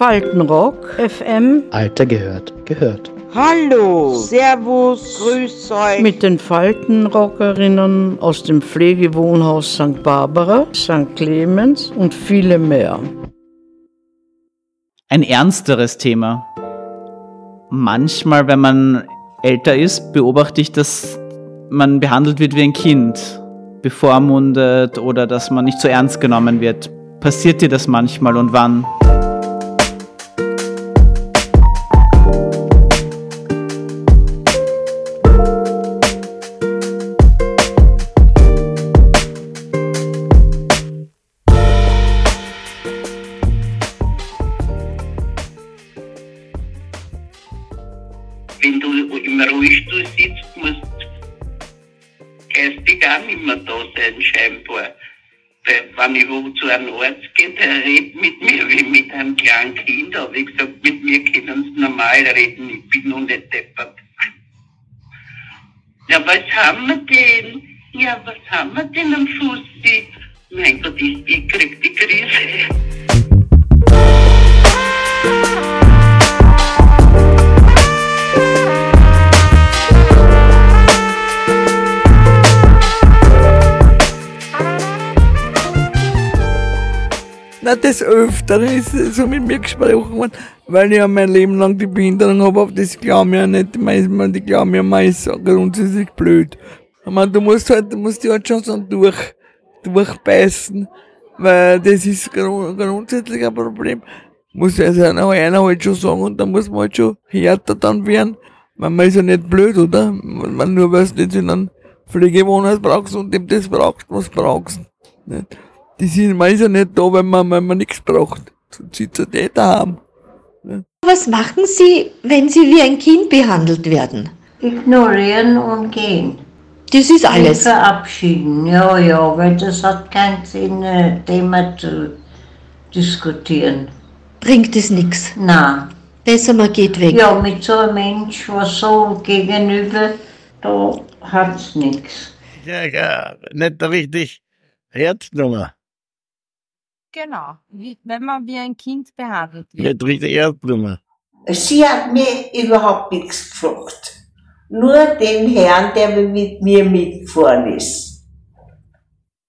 Faltenrock, FM. Alter gehört, gehört. Hallo, Servus, Grüß euch. Mit den Faltenrockerinnen aus dem Pflegewohnhaus St. Barbara, St. Clemens und viele mehr. Ein ernsteres Thema. Manchmal, wenn man älter ist, beobachte ich, dass man behandelt wird wie ein Kind, bevormundet oder dass man nicht so ernst genommen wird. Passiert dir das manchmal und wann? Wenn ich wo zu einem Arzt gehe, der redet mit mir wie mit einem kleinen Kind. Aber ich gesagt, mit mir können sie normal reden, ich bin noch nicht deppert. Ja, was haben wir denn? Ja, was haben wir denn am Fuß? Mein Gott, ich, ich krieg die Krise. Na, des Öfteren ist so mit mir gesprochen worden, weil ich ja mein Leben lang die Behinderung habe, aber das glauben ja nicht, man, die glauben ja, man ist grundsätzlich blöd. Aber du musst halt, du musst dich halt schon so durch, durchbeißen, weil das ist grundsätzlich ein Problem. Muss also einer, halt schon sagen und da muss man halt schon härter dann werden, weil man ist ja nicht blöd, oder? Man nur weil du nicht in einem Pflegewohnhaus brauchst und dem das brauchst, was brauchst. Nicht? Die sind, man ist ja nicht da, wenn man, wenn man nichts braucht. Sonst sitzt er nicht daheim. Ne? Was machen Sie, wenn Sie wie ein Kind behandelt werden? Ignorieren und gehen. Das ist alles. Und verabschieden, ja, ja, weil das hat keinen Sinn, ein Thema zu diskutieren. Bringt es nichts? Nein. Besser man geht weg. Ja, mit so einem Mensch, was so gegenüber, da hat's nichts. Ja, ja, nicht richtig Herznummer. Genau, wenn man wie ein Kind behandelt wird. Nicht richtig Erdblume. Sie hat mir überhaupt nichts gefragt. Nur den Herrn, der mit mir mitgefahren ist.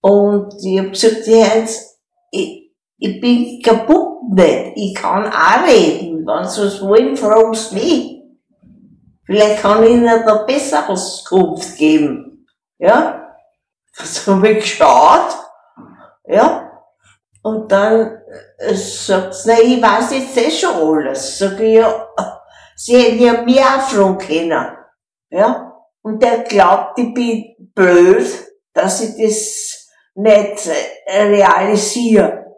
Und ich hab gesagt, ich, ich bin kaputt nicht. Ich kann auch reden. Wenn sie was wollen, fragen sie mich. Vielleicht kann ich ihnen da besser Auskunft geben. Ja? So habe ich geschaut. Ja? Und dann sagt sie, na, ich weiß jetzt eh schon alles. Sag ich, ja, sie hätten ja mir auch fragen können. Ja? Und der glaubt, ich bin blöd, dass ich das nicht realisiere.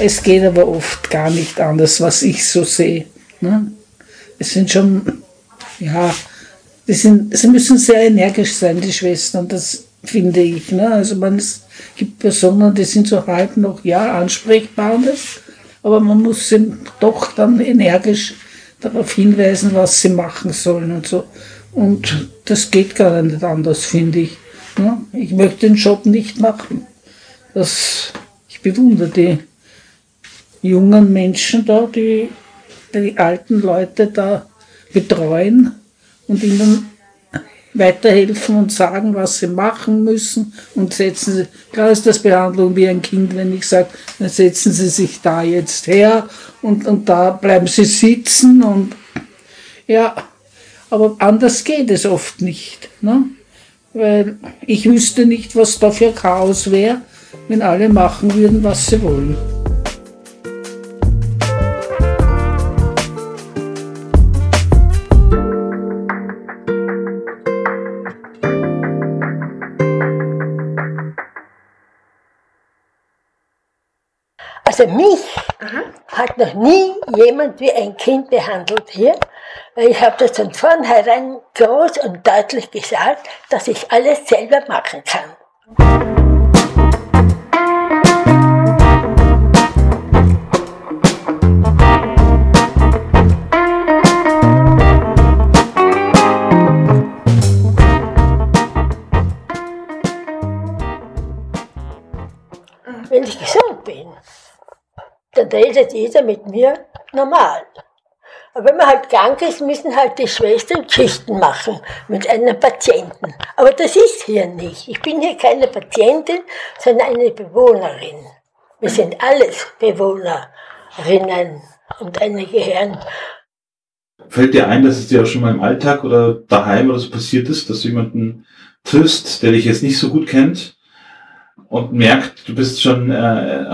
Es geht aber oft gar nicht anders, was ich so sehe. Ne? Es sind schon, ja, die sind, sie müssen sehr energisch sein, die Schwestern, das finde ich. Ne? Also man, es gibt Personen, die sind so halb noch, ja, ansprechbar, aber man muss sie doch dann energisch darauf hinweisen, was sie machen sollen und so. Und das geht gar nicht anders, finde ich. Ne? Ich möchte den Job nicht machen. Das, ich bewundere die jungen Menschen da, die die alten Leute da betreuen und ihnen weiterhelfen und sagen, was sie machen müssen und setzen sie, klar ist das Behandlung wie ein Kind, wenn ich sage, dann setzen sie sich da jetzt her und, und da bleiben sie sitzen und ja, aber anders geht es oft nicht, ne? weil ich wüsste nicht, was da für Chaos wäre, wenn alle machen würden, was sie wollen. Also mich Aha. hat noch nie jemand wie ein Kind behandelt hier. Ich habe das von vornherein groß und deutlich gesagt, dass ich alles selber machen kann. Redet jeder mit mir normal. Aber wenn man halt krank ist, müssen halt die Schwestern Geschichten machen mit einem Patienten. Aber das ist hier nicht. Ich bin hier keine Patientin, sondern eine Bewohnerin. Wir sind alles Bewohnerinnen und eine gehören. Fällt dir ein, dass es dir auch schon mal im Alltag oder daheim oder so passiert ist, dass du jemanden triffst, der dich jetzt nicht so gut kennt und merkt, du bist schon, äh,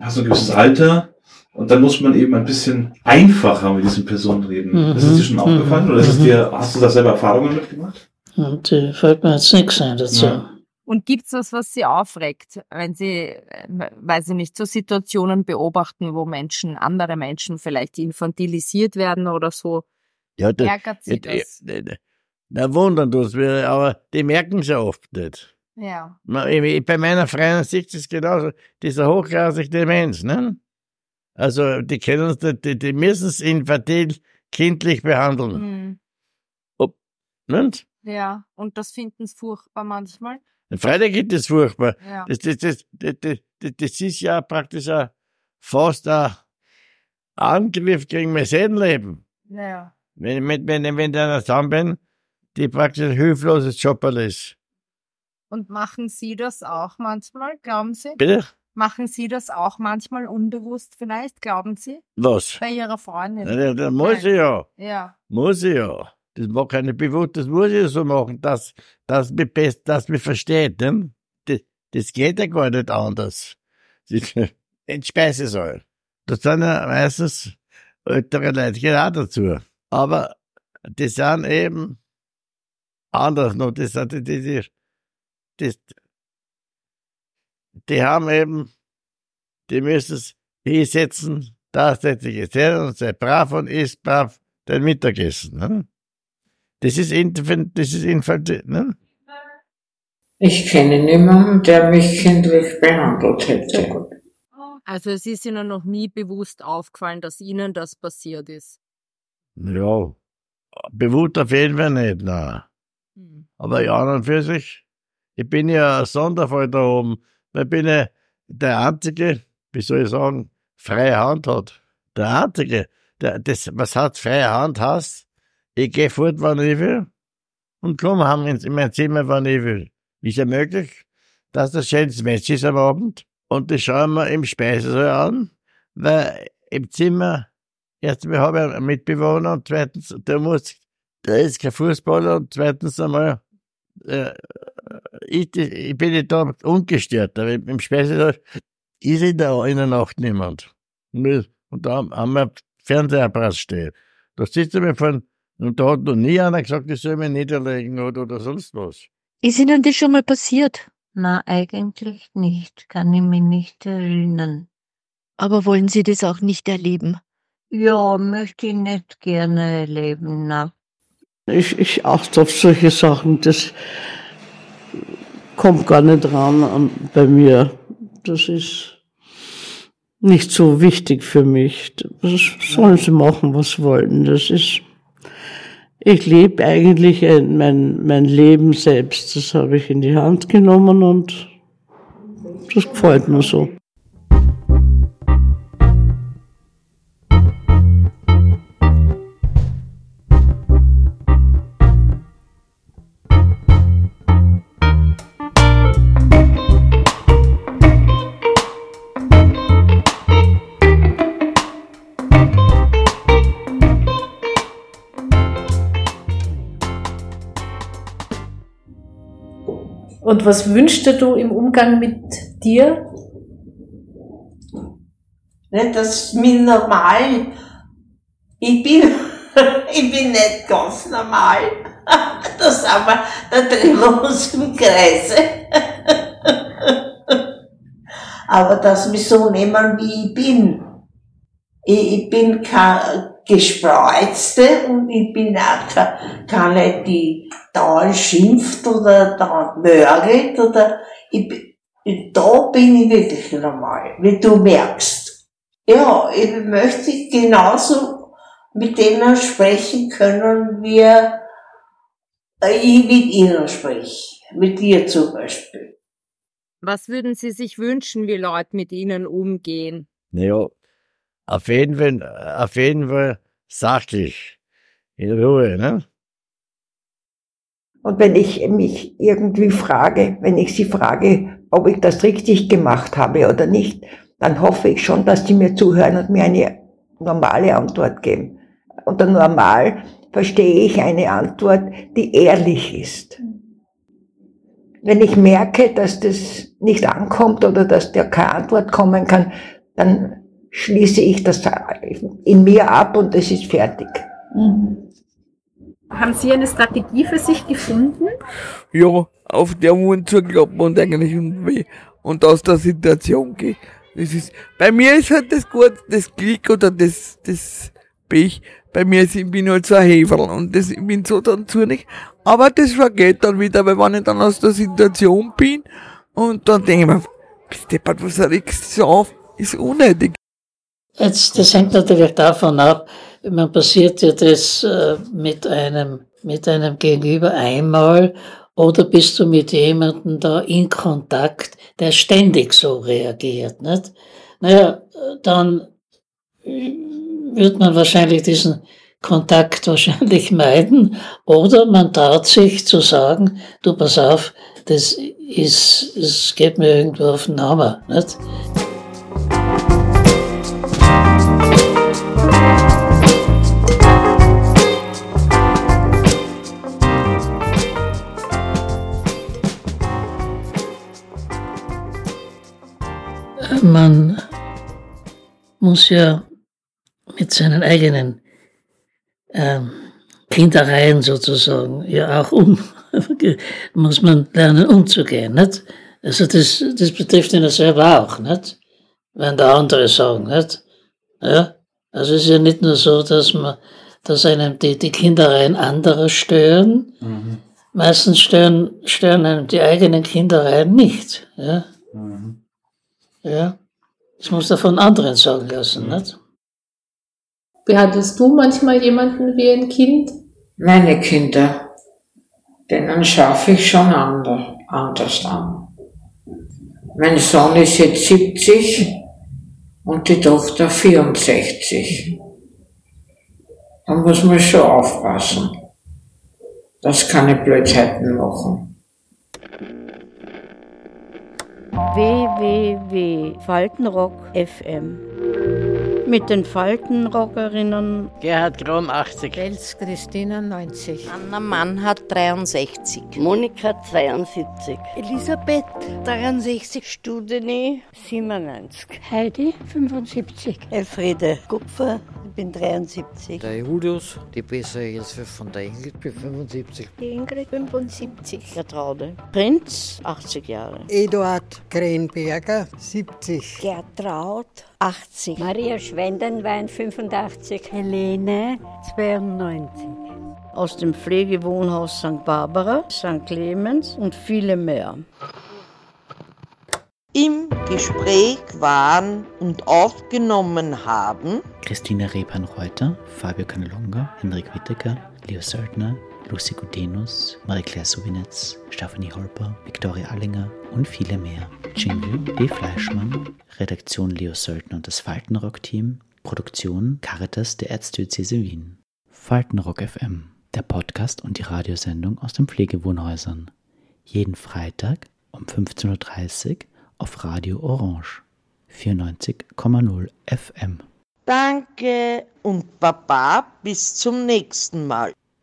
hast ein gewisses Alter und dann muss man eben ein bisschen einfacher mit diesen Personen reden. Mhm. Ist es dir schon Mhm. aufgefallen oder ist es Mhm. dir, hast du da selber Erfahrungen mitgemacht? Und äh, fällt mir jetzt nichts ein dazu. Ja. Und gibt's was, was Sie aufregt, wenn Sie, weil Sie nicht so Situationen beobachten, wo Menschen, andere Menschen vielleicht infantilisiert werden oder so? Ja, das, Ärgert Sie ja, das? Da wundern tut's mir, aber die merken es ja oft nicht. Ja. Ich- ich- Bei meiner Freundin sieht es genauso, dieser hochgradig Demenz, ne? Also, die können uns, die, die müssen es infantil, kindlich behandeln. Hm. Ob, nicht? Ja. Und das finden Sie furchtbar manchmal? Freitag geht das furchtbar. Ja. Das, das, das, das, das, ist ja praktisch ein, fast ein Angriff gegen mein Seelenleben. Ja. Wenn, wenn, wenn, wenn ich einer zusammen bin, die praktisch ein hilfloses Jobberl ist. Und machen Sie das auch manchmal, glauben Sie? Bitte? Machen Sie das auch manchmal unbewusst vielleicht, glauben Sie? Was? Bei Ihrer Freundin? Ja, ja, da muss ich ja. Ja. Muss ich ja. Das war keine bewusst, das muss ich so machen, dass, dass mich best, dass mich versteht, ne? Das, das geht ja gar nicht anders. Das- In Speisesaal. Das sind ja meistens ältere Leute, geht auch dazu. Aber die sind eben anders noch, das sind die, die, die, die, die haben eben, die müssen es hinsetzen, da setze ich jetzt hin und sei brav und isst brav dein Mittagessen. Ne? Das ist infant, das ist infant, ne? Ich kenne niemanden, der mich kindlich behandelt hätte. Also es ist Ihnen noch nie bewusst aufgefallen, dass Ihnen das passiert ist. Ja, bewusst auf jeden Fall nicht, nein. Aber ja, und für sich, ich bin ja ein Sonderfall da oben, ich bin ja der Einzige, wie soll ich sagen, freie Hand hat. Der Einzige, der, das, was hat freie Hand hast, ich gehe fort, wann ich will, und komm heim ins, in mein Zimmer, wann ich will. Ist ja möglich, dass das schönes Match ist am Abend, und das schauen wir im Speisesaal an, weil im Zimmer, erstens, wir haben einen Mitbewohner, und zweitens, der muss, der ist kein Fußballer, und zweitens einmal, äh, ich, ich bin nicht da ungestört, aber im Speisesaal ist in der, in der Nacht niemand. Und da haben wir Fernsehapparat stehen. Da sitzt er mir von, und da hat noch nie einer gesagt, ich soll mich niederlegen oder, oder sonst was. Ist Ihnen das schon mal passiert? Na, eigentlich nicht. Kann ich mich nicht erinnern. Aber wollen Sie das auch nicht erleben? Ja, möchte ich nicht gerne erleben, na. Ich, ich achte auf solche Sachen, das kommt gar nicht ran an, bei mir. Das ist nicht so wichtig für mich. Das sollen sie machen, was wollen. Das ist, ich lebe eigentlich ein- mein, mein Leben selbst. Das habe ich in die Hand genommen und das gefällt mir so. Und was wünschst du im Umgang mit dir? Nicht, dass mir normal, ich bin, ich bin nicht ganz normal. Da sind wir, da wir uns im Kreise. Aber dass mich so nehmen, wie ich bin. Ich, ich bin keine Gespreizte und ich bin auch keine, keine die dauernd schimpft oder dauernd mörgelt oder ich, da bin ich wirklich normal, wie du merkst. Ja, ich möchte genauso mit denen sprechen können, wie ich mit ihnen spreche. Mit dir zum Beispiel. Was würden Sie sich wünschen, wie Leute mit Ihnen umgehen? Naja, auf jeden Fall, auf jeden Fall sachlich. In Ruhe, ne? Und wenn ich mich irgendwie frage, wenn ich sie frage, ob ich das richtig gemacht habe oder nicht, dann hoffe ich schon, dass die mir zuhören und mir eine normale Antwort geben. Unter normal verstehe ich eine Antwort, die ehrlich ist. Wenn ich merke, dass das nicht ankommt oder dass da keine Antwort kommen kann, dann schließe ich das in mir ab und es ist fertig. Mhm. Haben Sie eine Strategie für sich gefunden? Ja, auf der Mund zu klappen und eigentlich irgendwie und aus der Situation gehen. Das ist, bei mir ist halt das gut, das Glück oder das, das Pech. Bei mir ist, ich bin halt so ein Heferl und das, ich bin so dann zornig. Aber das vergeht dann wieder, weil wenn ich dann aus der Situation bin und dann denke ich mir, bist deppert, was regst du auf? Ist unnötig. Jetzt, das hängt natürlich davon ab, man passiert ja das äh, mit einem, mit einem Gegenüber einmal oder bist du mit jemandem da in Kontakt, der ständig so reagiert, nicht? Naja, dann wird man wahrscheinlich diesen Kontakt wahrscheinlich meiden oder man traut sich zu sagen, du pass auf, das ist, es geht mir irgendwo auf den Hammer, nicht? Man muss ja mit seinen eigenen ähm, Kindereien sozusagen ja auch um, muss man lernen umzugehen, nicht? Also das, das betrifft ihn selber auch, nicht? Wenn der andere sagen, nicht? Ja? Also es ist ja nicht nur so, dass man, dass einem die, die Kindereien anderer stören. Mhm. Meistens stören, stören einem die eigenen Kindereien nicht, ja? Mhm. Ja. Ich muss davon anderen sagen lassen, nicht? Behandelst du manchmal jemanden wie ein Kind? Meine Kinder, denen schaffe ich schon anders an. Mein Sohn ist jetzt 70 und die Tochter 64. Da muss man schon aufpassen, dass keine Blödheiten machen. www.faltenrock FM. Mit den Faltenrockerinnen Gerhard Kron 80, Els Christina 90, Anna Mannhardt 63, Monika 72, Elisabeth 63, Studeni 97, Heidi 75, Elfriede Kupfer bin 73. Der Julius, die bessere Hilfe von der Ingrid, bin 75. Die Ingrid 75. Gertraude Prinz, 80 Jahre. Eduard Krenberger, 70. Gertraud, 80. Maria Schwendenwein, 85. Helene, 92. Aus dem Pflegewohnhaus St. Barbara, St. Clemens und viele mehr. Im Gespräch waren und aufgenommen haben Christina Repan-Reuter, Fabio Canelonga, Henrik Wittecker, Leo Söldner, Lucy Gudenus, Marie-Claire Subinetz, Stephanie Holper, Viktoria Allinger und viele mehr. Jingle D. Fleischmann, Redaktion Leo Söldner und das Faltenrock-Team, Produktion Caritas der Erzdiözese Wien. Faltenrock FM, der Podcast und die Radiosendung aus den Pflegewohnhäusern. Jeden Freitag um 15.30 Uhr auf Radio Orange 94,0 FM. Danke und Baba, bis zum nächsten Mal.